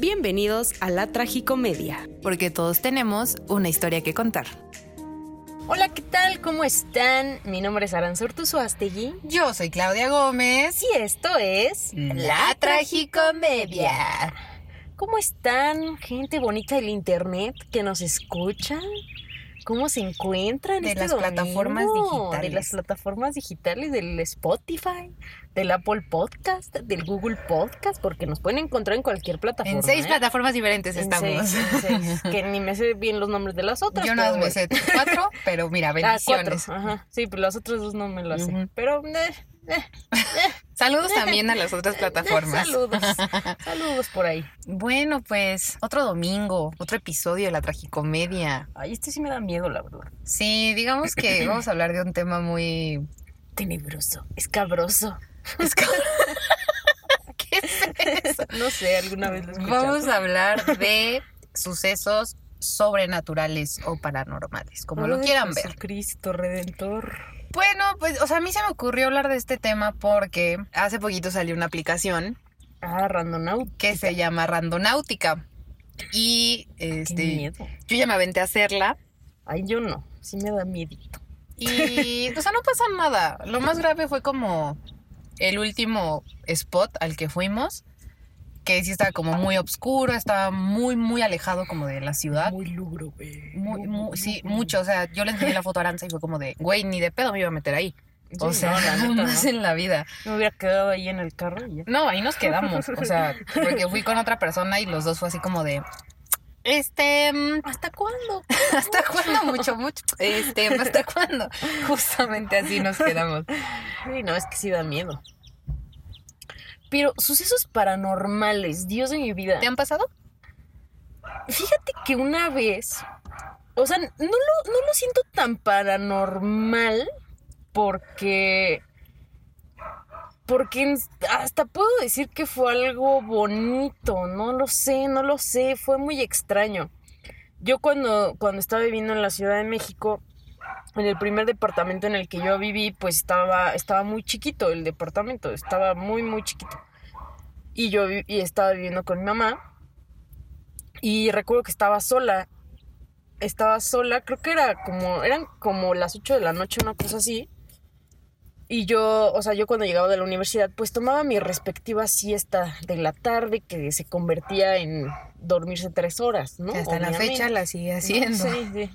Bienvenidos a la Tragicomedia. Porque todos tenemos una historia que contar. Hola, ¿qué tal? ¿Cómo están? Mi nombre es Aranzurtu Suastegui. Yo soy Claudia Gómez. Y esto es La Tragicomedia. ¿Cómo están, gente bonita del internet que nos escucha? ¿Cómo se encuentran? De este las domingo? plataformas digitales. De las plataformas digitales, del Spotify, del Apple Podcast, del Google Podcast, porque nos pueden encontrar en cualquier plataforma. En seis ¿eh? plataformas diferentes En estamos. seis, en seis, que ni me sé bien los nombres de las otras. Yo más me sé cuatro, pero mira, Ah, cuatro. bendiciones. Ajá. Sí, pero las otras dos no me las sé. Pero eh, Saludos también a las otras plataformas. saludos. Saludos por ahí. Bueno, pues otro domingo, otro episodio de la tragicomedia. Ay, este sí me da miedo, la verdad. Sí, digamos que vamos a hablar de un tema muy... Tenebroso, escabroso. ¿Qué es eso? No sé, alguna vez lo he escuchado. Vamos a hablar de sucesos sobrenaturales o paranormales, como lo quieran ver. Jesucristo Redentor. Bueno, pues, o sea, a mí se me ocurrió hablar de este tema porque hace poquito salió una aplicación Ah, Randonaut. que se llama Randonáutica. Y Qué este, miedo. yo ya me aventé a hacerla. Ay, yo no. Sí me da miedito. Y, o sea, no pasa nada. Lo más grave fue como el último spot al que fuimos, que sí estaba como muy oscuro, estaba muy, muy alejado como de la ciudad. Muy lugro, güey. Muy, muy- sí, mucho. O sea, yo le enseñé la foto a Aranza y fue como de, güey, ni de pedo me iba a meter ahí. O Sí, sea, no, la neta, ¿no? en la vida. Me hubiera quedado ahí en el carro y ya. No, ahí nos quedamos. O sea, porque fui con otra persona y los dos fue así como de. Este. mm, ¿Hasta cuándo? ¿Hasta cuándo? Mucho, mucho. Este, ¿hasta cuándo? Justamente así nos quedamos. Sí, no, es que sí da miedo. Pero sucesos paranormales, Dios de mi vida. ¿Te han pasado? Fíjate que una vez, o sea, no lo, no lo siento tan paranormal porque, porque hasta puedo decir que fue algo bonito, no lo sé, no lo sé, fue muy extraño. Yo cuando, cuando estaba viviendo en la Ciudad de México, en el primer departamento en el que yo viví, pues estaba, estaba muy chiquito el departamento, estaba muy, muy chiquito. Y yo y estaba viviendo con mi mamá. Y recuerdo que estaba sola. Estaba sola, creo que era como, eran como las 8 de la noche, una cosa así. Y yo, o sea, yo cuando llegaba de la universidad, pues tomaba mi respectiva siesta de la tarde, que se convertía en dormirse tres horas, ¿no? Que hasta la Obviamente. fecha la sigue haciendo. Sí, sí.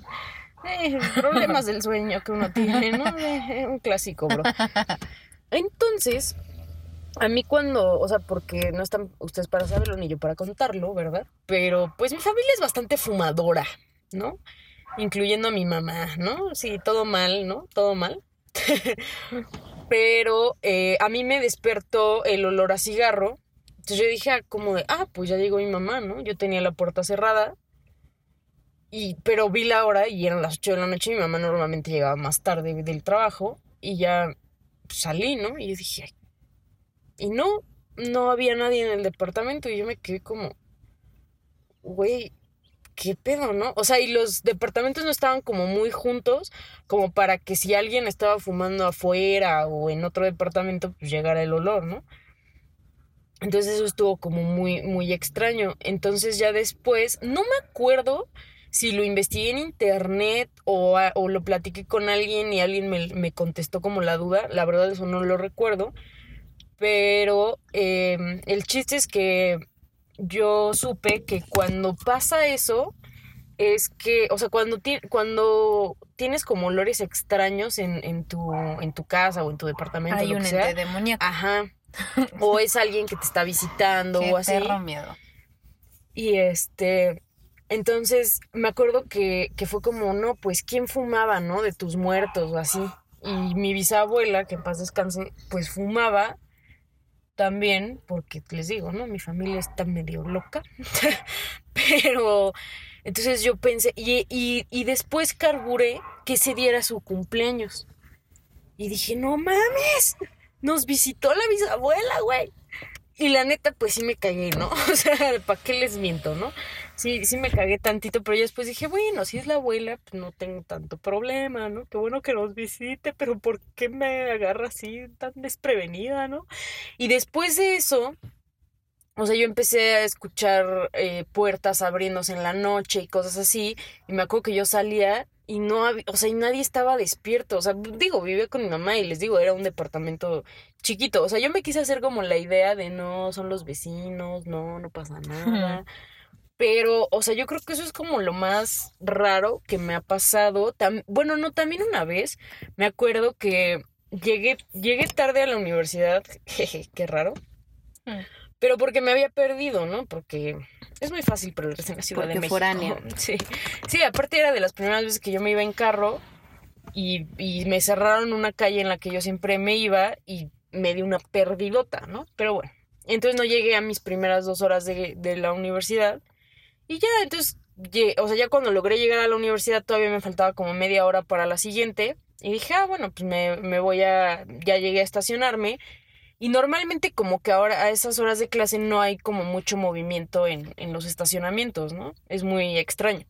Eh, problemas del sueño que uno tiene, ¿no? Eh, un clásico, bro. Entonces, a mí cuando, o sea, porque no están ustedes para saberlo ni yo para contarlo, ¿verdad? Pero pues mi familia es bastante fumadora, ¿no? Incluyendo a mi mamá, ¿no? Sí, todo mal, ¿no? Todo mal. Pero eh, a mí me despertó el olor a cigarro. Entonces yo dije ah, como de, ah, pues ya llegó mi mamá, ¿no? Yo tenía la puerta cerrada. Y, pero vi la hora y eran las 8 de la noche. Mi mamá normalmente llegaba más tarde del trabajo. Y ya salí, ¿no? Y yo dije, y no, no había nadie en el departamento. Y yo me quedé como, güey, ¿qué pedo, no? O sea, y los departamentos no estaban como muy juntos, como para que si alguien estaba fumando afuera o en otro departamento, pues llegara el olor, ¿no? Entonces eso estuvo como muy, muy extraño. Entonces ya después, no me acuerdo si lo investigué en internet o, a- o lo platiqué con alguien y alguien me, me contestó como la duda. La verdad eso no lo recuerdo. Pero em, el chiste es que yo supe que cuando pasa eso es que, o sea, cuando, ti- cuando tienes como olores extraños en, en tu, en tu casa o en tu departamento, Hay lo un que sea, ente demoníaco. Ajá. O es alguien que te está visitando Qué o así. perro miedo. Y este, entonces me acuerdo que, que fue como, no, pues, ¿quién fumaba, no? De tus muertos o así. Y mi bisabuela, que en paz descanse, pues fumaba también, porque les digo, ¿no? Mi familia está medio loca. Pero, entonces yo pensé, y, y, y después carburé que ese día era su cumpleaños. Y dije, no mames, nos visitó la bisabuela, güey. Y la neta, pues sí me cagué, ¿no? O sea, ¿para qué les miento, no? Sí, sí me cagué tantito, pero ya después dije, bueno, si es la abuela, pues no tengo tanto problema, ¿no? Qué bueno que nos visite, pero ¿por qué me agarra así tan desprevenida, no? Y después de eso, o sea, yo empecé a escuchar eh, puertas abriéndose en la noche y cosas así. Y me acuerdo que yo salía y no había, o sea, y nadie estaba despierto. O sea, digo, vivía con mi mamá y les digo, era un departamento chiquito. O sea, yo me quise hacer como la idea de no, son los vecinos, no, no pasa nada. Pero, o sea, yo creo que eso es como lo más raro que me ha pasado. bueno, no, también una vez me acuerdo que llegué, llegué tarde a la universidad. Jeje, qué raro. Mm. Pero porque me había perdido, ¿no? Porque es muy fácil perderse en la Ciudad de México. Sí. sí, aparte era de las primeras veces que yo me iba en carro y, y me cerraron una calle en la que yo siempre me iba y me di una perdidota, ¿no? Pero bueno, entonces no llegué a mis primeras dos horas de, de la universidad y ya, entonces, o sea, ya cuando logré llegar a la universidad todavía me faltaba como media hora para la siguiente y dije, ah, bueno, pues me, me voy a, ya llegué a estacionarme y normalmente como que ahora a esas horas de clase no hay como mucho movimiento en, en los estacionamientos, ¿no? Es muy extraño.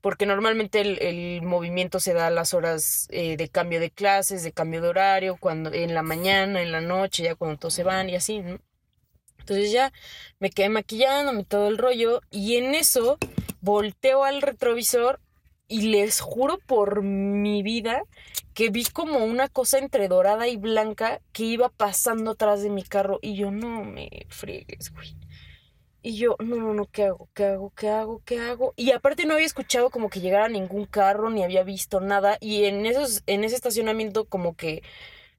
Porque normalmente el, movimiento se da a las horas eh, de cambio de clases, de cambio de horario, cuando en la mañana, en la noche, ya cuando todos se van y así, ¿no? Entonces ya me quedé maquillándome todo el rollo y en eso volteo al retrovisor y les juro por mi vida que vi como una cosa entre dorada y blanca que iba pasando atrás de mi carro y yo no me friegues, güey. Y yo, no, no, no, ¿qué hago? ¿Qué hago? ¿Qué hago? ¿Qué hago? Y aparte no había escuchado como que llegara ningún carro, ni había visto nada. Y en esos, en ese estacionamiento como que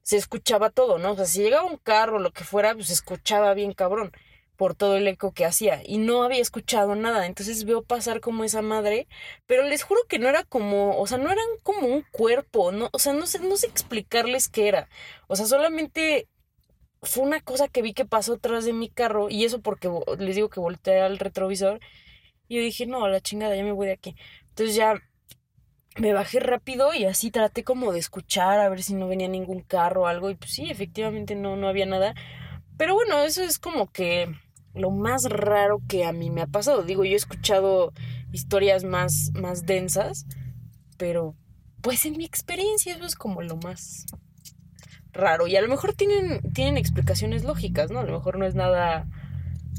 se escuchaba todo, ¿no? O sea, si llegaba un carro, lo que fuera, pues se escuchaba bien cabrón por todo el eco que hacía y no había escuchado nada. Entonces veo pasar como esa madre, pero les juro que no era como, o sea, no eran como un cuerpo, no, o sea, no sé, no sé explicarles qué era. O sea, solamente fue una cosa que vi que pasó atrás de mi carro y eso porque les digo que volteé al retrovisor y yo dije, no, la chingada, ya me voy de aquí. Entonces ya me bajé rápido y así traté como de escuchar a ver si no venía ningún carro o algo y pues sí, efectivamente no, no había nada. Pero bueno, eso es como que lo más raro que a mí me ha pasado. Digo, yo he escuchado historias más, más densas, pero pues en mi experiencia eso es como lo más raro. Y a lo mejor tienen, tienen explicaciones lógicas, ¿no? A lo mejor no es nada,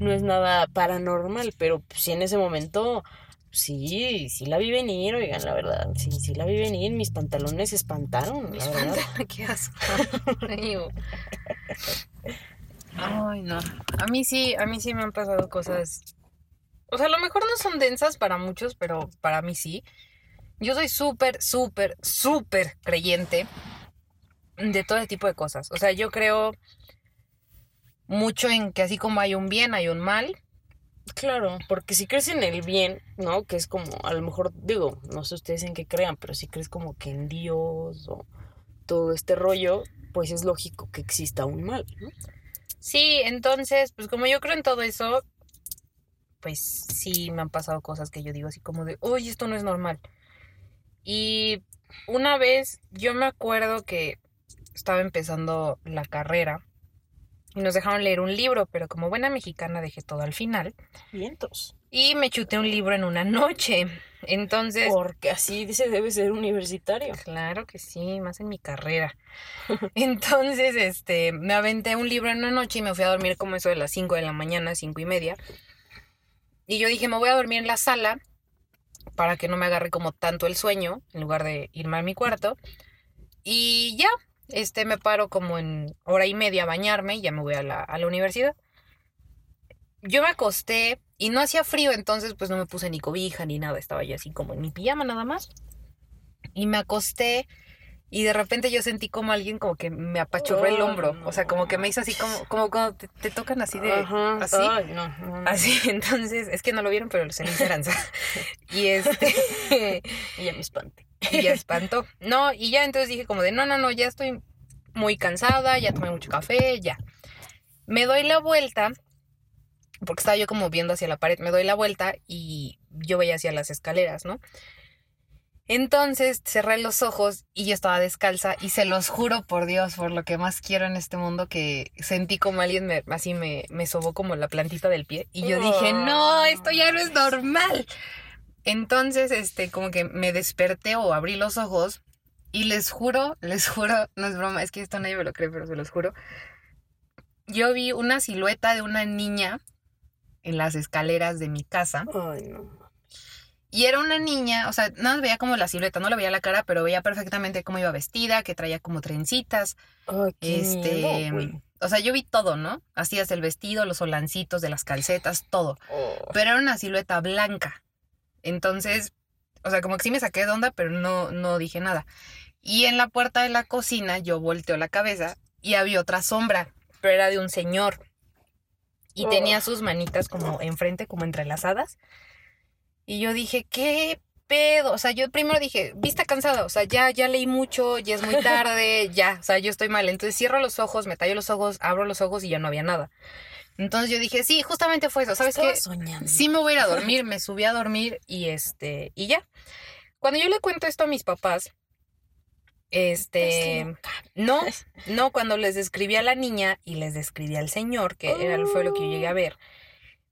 no es nada paranormal, pero si en ese momento, sí, sí la vi venir, oigan, la verdad, sí, sí la vi venir, mis pantalones se espantaron, la verdad. Qué asco. Ay, no. A mí sí, a mí sí me han pasado cosas. O sea, a lo mejor no son densas para muchos, pero para mí sí. Yo soy súper, súper, súper creyente de todo tipo de cosas. O sea, yo creo mucho en que así como hay un bien, hay un mal. Claro, porque si crees en el bien, ¿no? Que es como, a lo mejor, digo, no sé ustedes en qué crean, pero si crees como que en Dios o todo este rollo, pues es lógico que exista un mal, ¿no? Sí, entonces, pues como yo creo en todo eso, pues sí me han pasado cosas que yo digo así como de, uy, esto no es normal. Y una vez yo me acuerdo que estaba empezando la carrera y nos dejaron leer un libro, pero como buena mexicana dejé todo al final. Vientos. Y me chuté un libro en una noche. Entonces. Porque así dice debe ser universitario. Claro que sí, más en mi carrera. Entonces, este, me aventé un libro en una noche y me fui a dormir como eso de las 5 de la mañana, cinco y media. Y yo dije, me voy a dormir en la sala para que no me agarre como tanto el sueño, en lugar de irme a mi cuarto. Y ya, este, me paro como en hora y media a bañarme y ya me voy a la, a la universidad. Yo me acosté y no hacía frío, entonces pues no me puse ni cobija ni nada, estaba ya así como en mi pijama nada más. Y me acosté y de repente yo sentí como alguien como que me apachurró el hombro, o sea, como que me hizo así como, como cuando te, tocan así de, así, así, entonces, es que no lo vieron, pero se le esperanza. y este, y ya me espanté. Y ya espantó. No, y ya entonces dije como de, no, no, no, ya estoy muy cansada, ya tomé mucho café, ya. Me doy la vuelta porque estaba yo como viendo hacia la pared, me doy la vuelta y yo veía hacia las escaleras, ¿no? Entonces cerré los ojos y yo estaba descalza y se los juro por Dios, por lo que más quiero en este mundo, que sentí como alguien me, así me, me sobó como la plantita del pie y yo dije, no, esto ya no es normal. Entonces, este, como que me desperté o abrí los ojos y les juro, les juro, no es broma, es que esto nadie me lo cree, pero se los juro. Yo vi una silueta de una niña en las escaleras de mi casa. Ay, no. Y era una niña, o sea, nada más veía como la silueta, no le veía la cara, pero veía perfectamente cómo iba vestida, que traía como trencitas. Ay, qué Este, miedo, o sea, yo vi todo, ¿no? Así el vestido, los solancitos de las calcetas, todo. Oh. Pero era una silueta blanca. Entonces, o sea, como que sí me saqué de onda, pero no, no dije nada. Y en la puerta de la cocina yo volteo la cabeza y había otra sombra, pero era de un señor. Y Oh. tenía sus manitas como enfrente, como entrelazadas. Y yo dije, ¿qué pedo? O sea, yo primero dije, vista cansada, o sea, ya, ya leí mucho, ya es muy tarde, ya, o sea, yo estoy mal. Entonces cierro los ojos, me tallo los ojos, abro los ojos y ya no había nada. Entonces yo dije, sí, justamente fue eso, ¿sabes Estaba qué? soñando. Sí me voy a ir a dormir, me subí a dormir y este, y ya. Cuando yo le cuento esto a mis papás, este, no, no, cuando les describí a la niña y les describí al señor, que era, fue lo que yo llegué a ver,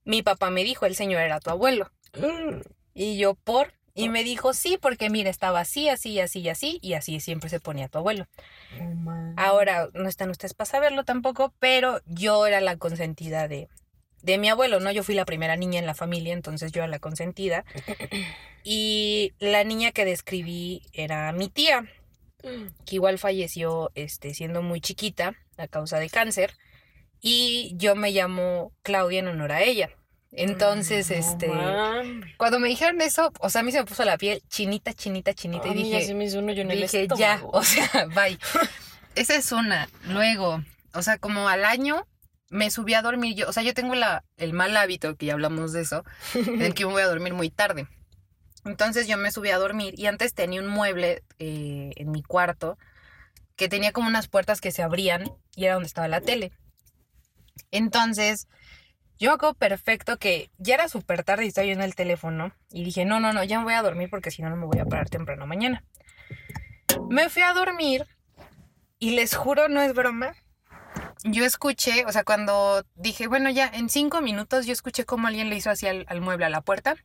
mi papá me dijo, el señor era tu abuelo. Mm. Y yo, ¿por? Y me dijo, sí, porque mira, estaba así, así, así y así, y así siempre se ponía tu abuelo. Ahora, no están ustedes para saberlo tampoco, pero yo era la consentida de, de mi abuelo, ¿no? Yo fui la primera niña en la familia, entonces yo era la consentida. Y la niña que describí era mi tía, que igual falleció este, siendo muy chiquita a causa de cáncer. Y yo me llamo Claudia en honor a ella. Entonces, No este, cuando me dijeron eso, o sea, a mí se me puso la piel chinita, chinita, chinita. A y ya dije, se me hizo un hoyo en el dije, ya, o sea, bye. Esa es una. Luego, o sea, como al año me subí a dormir yo, o sea, yo tengo la, el mal hábito, que ya hablamos de eso, en que me voy a dormir muy tarde. Entonces yo me subí a dormir y antes tenía un mueble eh, en mi cuarto que tenía como unas puertas que se abrían y era donde estaba la tele. Entonces, yo acuerdo perfecto que ya era súper tarde y estaba yo en el teléfono y dije, no, no, no, ya me voy a dormir porque si no, no me voy a parar temprano mañana. Me fui a dormir y les juro, no es broma. Yo escuché, o sea, cuando dije, bueno, ya en cinco minutos, yo escuché cómo alguien le hizo así al mueble, a la puerta.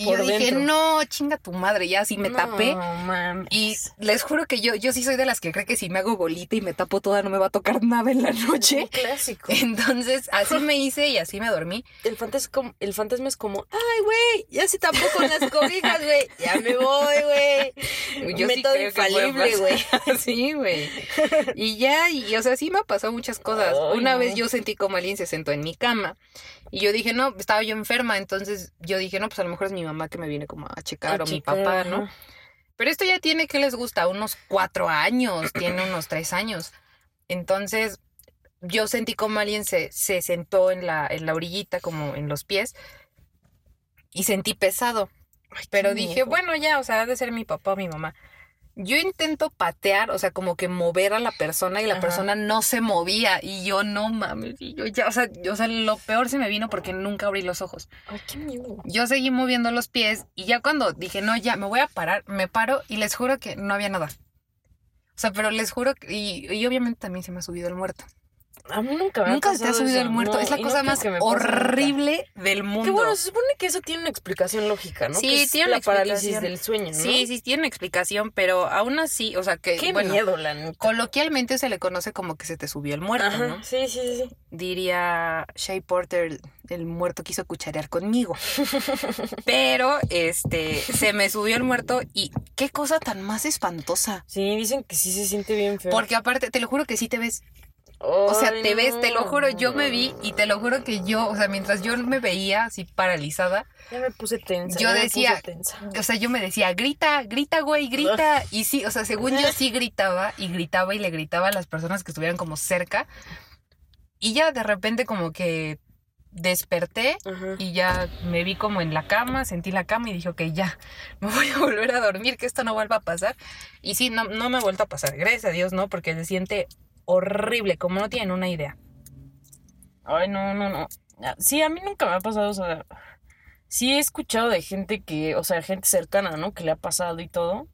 Y Por yo dije, dentro. no, chinga tu madre, ya así me tapé. No mames. Y les juro que yo, yo sí soy de las que cree que si me hago bolita y me tapo toda no me va a tocar nada en la Un noche. clásico. Entonces, así me hice y así me dormí. El fantasma, es como, el fantasma es como, ay, güey, ya se tapó con las cobijas, güey. Ya me voy, güey. Yo sí Método puede infalible, güey. Sí, güey. Y ya, y o sea, sí me pasó muchas cosas. Ay, Una no. vez yo sentí como alguien se sentó en mi cama. Y yo dije, no, estaba yo enferma. Entonces yo dije, no, pues a lo mejor es mi mamá que me viene como a checar A o mi papá, ¿no? ajá. Pero esto ya tiene, ¿qué les gusta? Unos cuatro años, tiene unos tres años. Entonces, yo sentí como alguien se, se sentó en la, en la orillita, como en los pies, y sentí pesado. Ay, Pero dije, miedo. bueno, ya, o sea, ha de ser mi papá o mi mamá. Yo intento patear, o sea, como que mover a la persona y la Ajá. persona no se movía. Y yo, no mames, yo ya, o sea, yo- o sea, lo peor se me vino porque nunca abrí los ojos. Ay, qué miedo. Yo seguí moviendo los pies y ya cuando dije, no, ya, me voy a parar, me paro y les juro que no había nada. O sea, pero les juro que, y, y obviamente también se me ha subido el muerto. A mí nunca me Nunca se te ha subido eso. el muerto. No, es la cosa más que me horrible del mundo. Que bueno, se supone que eso tiene una explicación lógica, ¿no? Sí, Que es tiene la una parálisis del sueño, ¿no? Sí, sí, tiene una explicación, pero aún así, o sea, que, Qué bueno, miedo, la neta. coloquialmente se le conoce como que se te subió el muerto, Ajá, ¿no? sí, sí, sí. Diría Shea Porter, el muerto quiso cucharear conmigo. Pero, este, se me subió el muerto y qué cosa tan más espantosa. Sí, dicen que sí se siente bien feo. Porque aparte, te lo juro que sí te ves. O sea, te ves, te lo juro, yo me vi y te lo juro que yo, o sea, mientras yo me veía así paralizada, Ya me puse tensa. Yo me decía, puse tensa. o sea, yo me decía, grita, grita, güey, grita. Y sí, o sea, según yo sí gritaba y gritaba y le gritaba a las personas que estuvieran como cerca. Y ya de repente como que desperté y ya me vi como en la cama, sentí la cama y dije, ok, ya, me voy a volver a dormir, que esto no vuelva a pasar. Y sí, no, no me ha vuelto a pasar, gracias a Dios, ¿no? Porque se siente horrible, como no tienen una idea. Ay, no, no, no. Ah, Sí, a mí nunca me ha pasado, o sea, sí he escuchado de gente que, o sea, gente cercana, ¿no? Que le ha pasado y todo.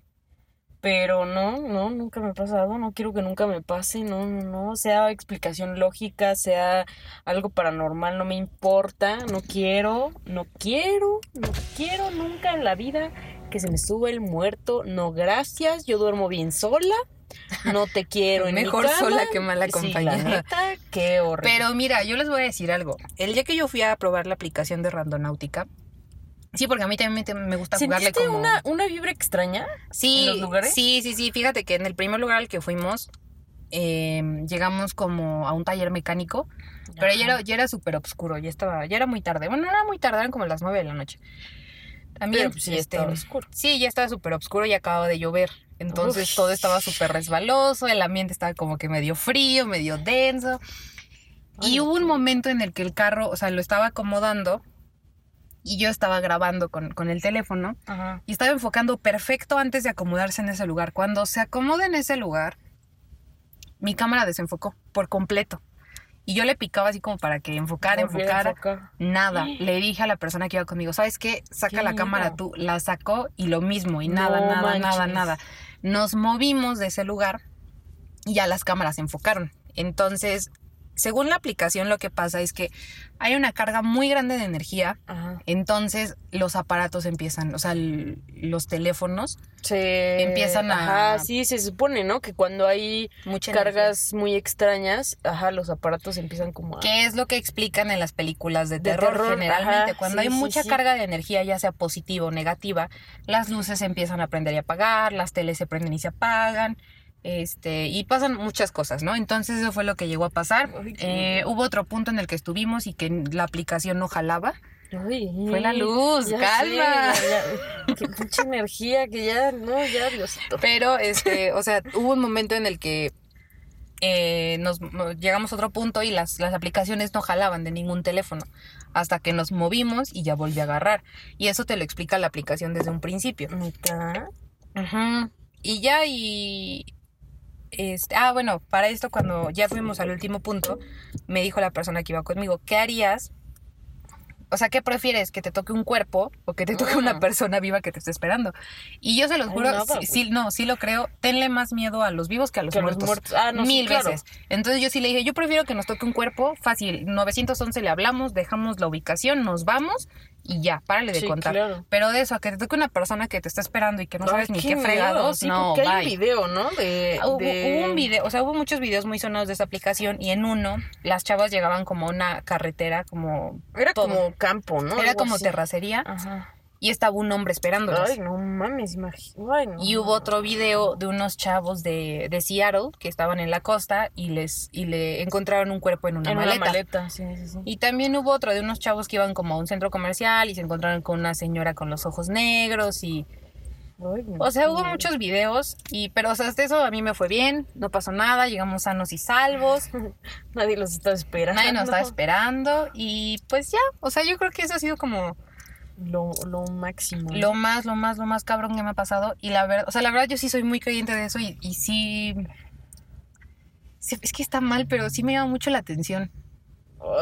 Pero no, no, nunca me ha pasado, no quiero que nunca me pase, no, no, no, sea explicación lógica, sea algo paranormal, no me importa, no quiero, no quiero, no quiero nunca en la vida que se me sube el muerto, no, gracias, yo duermo bien sola, no te quiero en Mejor mi cama. sola que mal Sí, la acompañada. neta, qué horrible. Pero mira, yo les voy a decir algo. El día que yo fui a probar la aplicación de Randonáutica, sí, porque a mí también me, gusta jugarle ¿Sentiste como... una, una vibra extraña? Sí, en los lugares? sí, sí, sí. Fíjate que en el primer lugar al que fuimos, eh, llegamos como a un taller mecánico, pero ya era, ya era súper oscuro, ya estaba, ya era muy tarde. Bueno, no era muy tarde, eran como las nueve de la noche. También, Pero, pues, sí este, estaba oscuro. Sí, ya estaba súper oscuro y acababa de llover. Entonces Uf. todo estaba súper resbaloso, el ambiente estaba como que medio frío, medio denso. y hubo un momento en el que el carro, o sea, lo estaba acomodando y yo estaba grabando con, con el teléfono Ajá. y estaba enfocando perfecto antes de acomodarse en ese lugar. Cuando se acomoda en ese lugar, mi cámara desenfocó por completo. Y yo le picaba así como para que enfocara, a enfocara. enfocar. Nada. Le dije a la persona que iba conmigo, ¿sabes qué? Saca Qué la cámara tú. La sacó y lo mismo. Y nada, No nada, nada, nada. Nos movimos de ese lugar y ya las cámaras se enfocaron. Entonces, según la aplicación, lo que pasa es que hay una carga muy grande de energía. Ajá. Entonces, los aparatos empiezan, o sea, el- los teléfonos, Se Empiezan a- Ajá, sí, se supone, ¿no? Que cuando hay mucha cargas muy extrañas, ajá, los aparatos empiezan como a... ¿Qué es lo que explican en las películas de De terror? terror, Generalmente, ajá, cuando sí, hay sí, mucha sí. carga de energía, ya sea positiva o negativa, las luces se empiezan a prender y apagar, las teles se prenden y se apagan, este, y pasan muchas cosas, ¿no? Entonces eso fue lo que llegó a pasar. Ay, Eh, hubo otro punto en el que estuvimos y que la aplicación no jalaba. Ay, Fue la luz, calma. sé, ya- ya. Qué pinche energía que ya, no, ya, Diosito. Pero, este, o sea, hubo un momento en el que eh, nos, nos llegamos a otro punto y las, las aplicaciones no jalaban de ningún teléfono hasta que nos movimos y ya volví a agarrar. Y eso te lo explica la aplicación desde un principio. ¿Neta? Ujú. Y ya y... Este, ah, bueno, para esto cuando ya fuimos al último punto, me dijo la persona que iba conmigo, ¿qué harías? O sea, ¿qué prefieres? ¿Que te toque un cuerpo o que te toque una Mm. persona viva que te esté esperando? Y yo se los Ay, juro, sí, güey. sí, no, sí lo creo, tenle más miedo a los vivos que a los Que a los muertos. muertos. Ah, no, sí, Mil claro. veces. Entonces yo sí le dije, yo prefiero que nos toque un cuerpo, fácil, 911 le hablamos, dejamos la ubicación, nos vamos y ya, párale de Sí, contar. claro. Pero de eso, a que te toque una persona que te está esperando y que no sabes ni qué, miedo, fregados, sí, no, porque hay bye. un video, ¿no? De, Ah, Hubo, de- hubo un video, o sea, hubo muchos videos muy sonados de esa aplicación y en uno las chavas llegaban como a una carretera, como Era todo. como campo, ¿no? era Algo como así. terracería Ajá. Y estaba un hombre esperándolas. Ay, no mames, imagínate. Y hubo otro video de unos chavos de, de Seattle que estaban en la costa y les y le encontraron un cuerpo en una en maleta. una maleta, sí, sí, sí. Y también hubo otro de unos chavos que iban como a un centro comercial y se encontraron con una señora con los ojos negros y o sea, hubo muchos videos y pero o sea, hasta eso a mí me fue bien, no pasó nada, llegamos sanos y salvos. Nadie los estaba esperando. Nadie nos estaba esperando y pues ya, o sea, yo creo que eso ha sido como Lo, lo máximo. lo más, lo más, lo más cabrón que me ha pasado y la verdad, o sea, la verdad yo sí soy muy creyente de eso y, y sí, sí, es que está mal, pero sí me llama mucho la atención.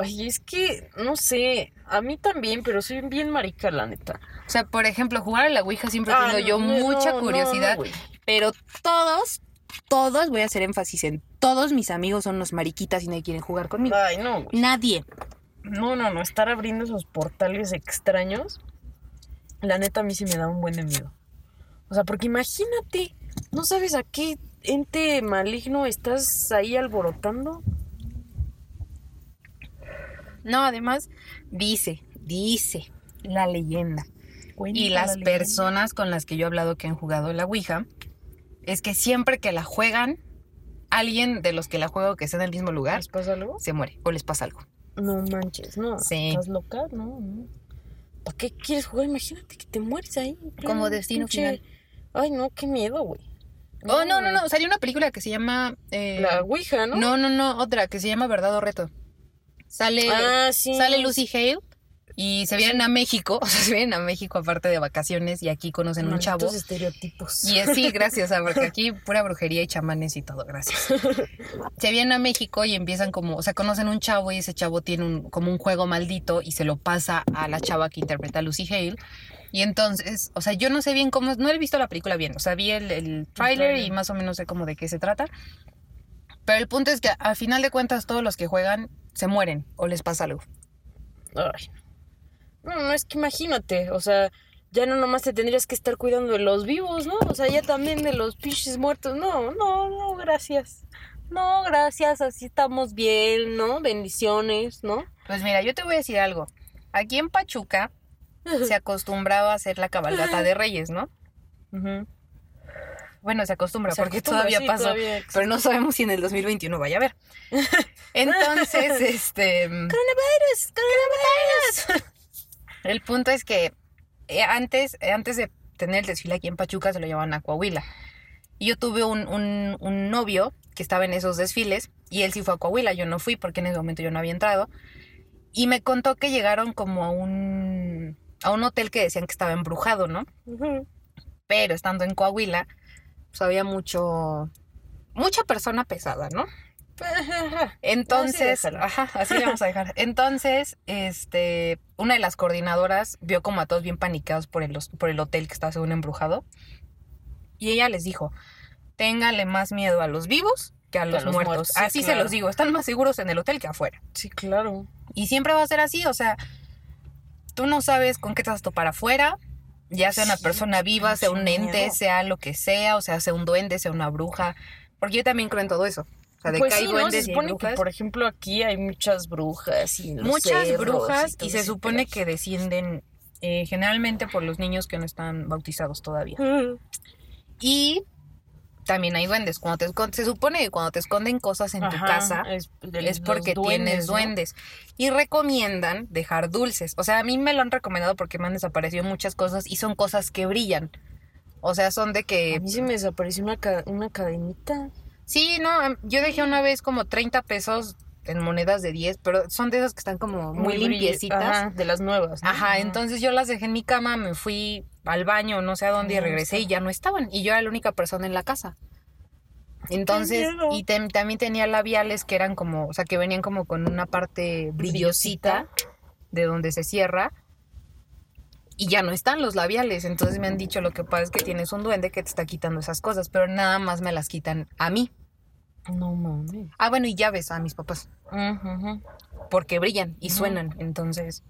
Ay, es que, no sé, a mí también, pero soy bien marica, la neta. O sea, por ejemplo, jugar a la Ouija siempre Ah, tengo yo no, mucha no, curiosidad, no, pero todos, todos, voy a hacer énfasis en todos mis amigos son los mariquitas y nadie quieren jugar conmigo. Ay, no, güey. Nadie. No, no, no, estar abriendo esos portales extraños, la neta a mí sí me da un buen de miedo. O sea, porque imagínate, no sabes a qué ente maligno estás ahí alborotando. No, además, dice, dice la leyenda. Cuenta Y la las leyenda. personas con las que yo he hablado que han jugado la Ouija, es que siempre que la juegan, alguien de los que la juega o que está en el mismo lugar, ¿Les pasa algo? se muere o les pasa algo. No manches, no. Sí. ¿Estás loca? No, no. ¿Para qué quieres jugar? Imagínate que te mueres ahí. Como destino final. Ay, no, qué miedo, güey. Oh, no, no, no. Salió una película que se llama. eh, La Ouija, ¿no? no, no, no, otra que se llama Verdad o Reto. Sale, Ah, sí. sale Lucy Hale y se vienen a México, o sea, se vienen a México aparte de vacaciones y aquí conocen un chavo. estereotipos. Y es, sí, gracias, porque aquí pura brujería y chamanes y todo, gracias. Se vienen a México y empiezan como, o sea, conocen un chavo y ese chavo tiene un, como un juego maldito y se lo pasa a la chava que interpreta a Lucy Hale. Y entonces, o sea, yo no sé bien cómo, no he visto la película bien, o sea, vi el, el tráiler y más o menos sé como de qué se trata. Pero el punto es que al final de cuentas todos los que juegan se mueren o les pasa algo. Ay. No, no, es que imagínate, o sea, ya no nomás te tendrías que estar cuidando de los vivos, ¿no? O sea, ya también de los pinches muertos. No, no, no, gracias. No, gracias, así estamos bien, ¿no? Bendiciones, ¿no? Pues mira, yo te voy a decir algo. Aquí en Pachuca se acostumbraba a hacer la cabalgata de Reyes, ¿no? Bueno, se acostumbra Se porque acostumbra, todavía sí, pasó, todavía pero no sabemos si en el 2021 vaya a haber. Entonces, este, Coronavirus, coronavirus. El punto es que eh, antes, antes de tener el desfile aquí en Pachuca se lo llevaban a Coahuila. Y yo tuve un, un, un novio que estaba en esos desfiles y él sí fue a Coahuila, yo no fui porque en ese momento yo no había entrado. Y me contó que llegaron como a un, a un hotel que decían que estaba embrujado, ¿no? Pero estando en Coahuila, pues había mucho, mucha persona pesada, ¿no? Entonces, ajá, así le vamos a dejar. Entonces, este, una de las coordinadoras vio como a todos bien panicados por el, por el hotel que estaba según embrujado. Y ella les dijo, ténganle más miedo a los vivos que a los, los muertos. muertos, sí, así se los digo, están más seguros en el hotel que afuera. Sí, claro. Y siempre va a ser así, o sea, tú no sabes con qué te vas a topar afuera, ya sea una Sí, persona viva, sea un ente, miedo. sea lo que sea, o sea, sea un duende, sea una bruja, porque yo también creo en todo eso. O sea, de Pues que sí, hay ¿no? Se hay supone que, por ejemplo, aquí hay muchas brujas y los Muchas cerros brujas y se supone que descienden eh, generalmente por los niños que no están bautizados todavía. Y también hay duendes. Cuando te escon- se supone que cuando te esconden cosas en tu casa, es, porque tienes ¿no? duendes. Y recomiendan dejar dulces. O sea, a mí me lo han recomendado porque me han desaparecido muchas cosas y son cosas que brillan. O sea, son de que... A mí se me desapareció una, una cadenita. Sí, no, em, yo dejé una vez como 30 pesos en monedas de 10, pero son de esas que están como muy, limpiecitas. Ajá, de las nuevas. ¿no? Ajá, entonces yo las dejé en mi cama, me fui al baño, no sé a dónde, y regresé y ya no estaban. Y yo era la única persona en la casa. Entonces, y también tenía labiales que eran como, o sea, que venían como con una parte brillosita de donde se cierra. Y ya no están los labiales. Entonces me han dicho lo que pasa es que tienes un duende que te está quitando esas cosas, pero nada más me las quitan a mí. No mames. Ah, bueno, y llaves a mis papás, porque brillan y suenan. Entonces,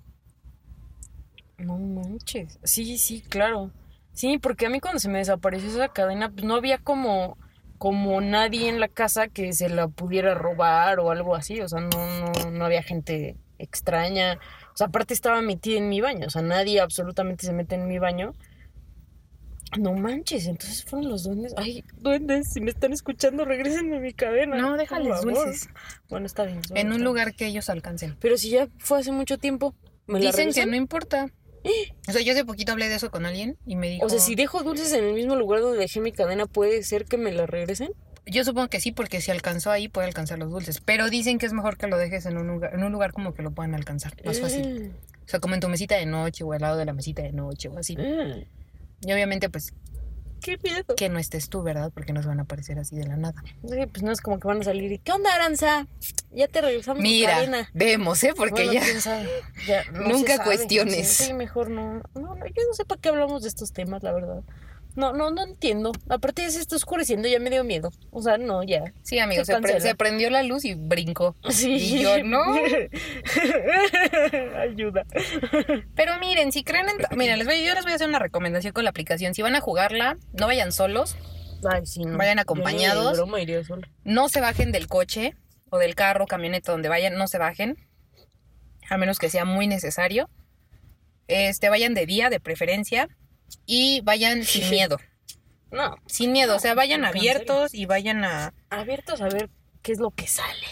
No manches. Sí, sí, claro. Sí, porque a mí cuando se me desapareció esa cadena, pues no había como, como nadie en la casa que se la pudiera robar o algo así. O sea, no, no, no había gente extraña. O sea, aparte estaba metida en mi baño. O sea, nadie absolutamente se mete en mi baño. No manches, entonces fueron los duendes. Ay, duendes, si me están escuchando, regresen a mi cadena. no, déjales dulces. Bueno, está bien. En un está lugar que ellos alcancen. Pero si ya fue hace mucho tiempo, ¿me la Dicen que regresan? no importa. O sea, yo hace poquito hablé de eso con alguien y me dijo. O sea, si dejo dulces en el mismo lugar donde dejé mi cadena, ¿puede ser que me la regresen? Yo supongo que sí, porque si alcanzó ahí puede alcanzar los dulces. Pero dicen que es mejor que lo dejes en un lugar, en un lugar como que lo puedan alcanzar. Más fácil. O sea, como en tu mesita de noche o al lado de la mesita de noche o así. Mm, Y obviamente, pues, ¡Qué miedo! que no estés tú, ¿verdad? Porque no se van a aparecer así de la nada. Sí, pues no es como que van a salir y ¿qué onda, Aranza? Ya te regresamos Mira, cadena. vemos, ¿eh? Porque Bueno, ya. quién sabe. Ya, no Nunca cuestiones. Sí, mejor no. No, no, yo no sé para qué hablamos de estos temas, la verdad. No, no, no entiendo. Aparte ya se está oscureciendo, ya me dio miedo. O sea, no, ya. Sí, amigo, Se se, pre- cancela. se prendió la luz y brincó. Sí. Y yo, no. Ayuda. Pero miren, si creen en... Miren, les voy, yo les voy a hacer una recomendación con la aplicación. Si van a jugarla, no vayan solos. Ay, sí, no. Vayan acompañados. broma iría. No se bajen del coche o del carro, camioneta, donde vayan, no se bajen. A menos que sea muy necesario. Este, vayan de día, de preferencia. Y vayan sin miedo. No, Sin miedo, o sea, vayan ¿en abiertos y vayan a... abiertos a ver qué es lo que sale.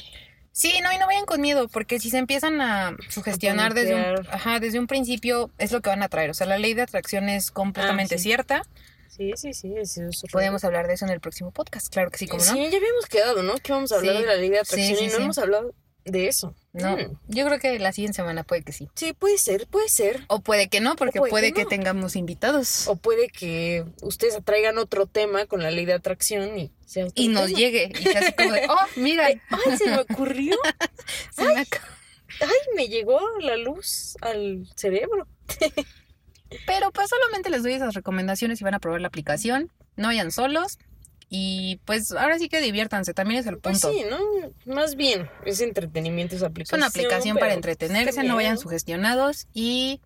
Sí, no, y no vayan con miedo, porque si se empiezan a sugestionar desde un, ajá, desde un principio, es lo que van a traer. O sea, la ley de atracción es completamente Ah, sí. cierta. Sí, sí, sí. Eso es Podemos hablar de eso en el próximo podcast, claro que sí, como no. Sí, ya habíamos quedado, ¿no? Que vamos a hablar Sí. de la ley de atracción sí, y no hemos hablado de eso. No, Mm. yo creo que la siguiente semana puede que sí. Sí, puede ser, puede ser. O puede que no, porque O puede puede, que tengamos invitados. O puede que ustedes traigan otro tema con la ley de atracción y sea y nos tema. llegue. Y sea así como de, oh, mira, Ay, ay, se me ocurrió. se me acaba. Ay, me llegó la luz al cerebro. Pero pues solamente les doy esas recomendaciones si van a probar la aplicación. No vayan solos. Y pues ahora sí que diviértanse, también es el Pues punto. sí, ¿no? Más bien, es entretenimiento Es aplicación. una aplicación para entretenerse, no vayan sugestionados y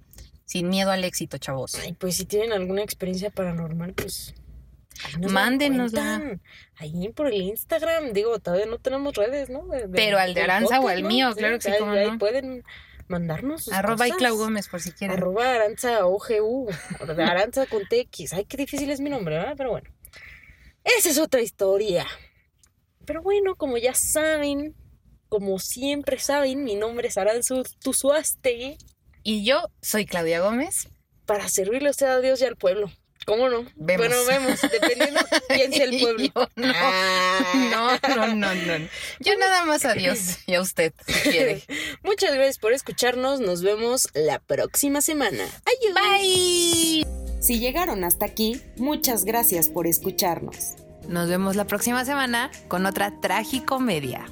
Sin miedo al éxito, chavos. Ay, pues si tienen alguna experiencia paranormal, pues. Mándenosla. Ahí por el Instagram. Digo, todavía no tenemos redes, ¿no? De- de- Pero al de Aranza o al ¿no? mío, claro que sí, ahí no. pueden mandarnos sus Arroba y cosas. Clau Gómez, por si quieren. Arroba Aranza OGU. Aranza con TX. Ay, qué difícil es mi nombre, ¿verdad? Pero bueno. Esa es otra historia. Pero bueno, como ya saben, como siempre saben, mi nombre es Aranzu Tuzuaste Y yo soy Claudia Gómez. para servirle a usted a Dios y al pueblo. ¿Cómo no? Vemos. Bueno, vemos, dependiendo quién sea el pueblo. Yo no. Ah. No, no, no, no. Yo nada más a Dios y a usted, si quiere. Muchas gracias por escucharnos. Nos vemos la próxima semana. Adiós. Bye. Si llegaron hasta aquí, muchas gracias por escucharnos. Nos vemos la próxima semana con otra tragicomedia.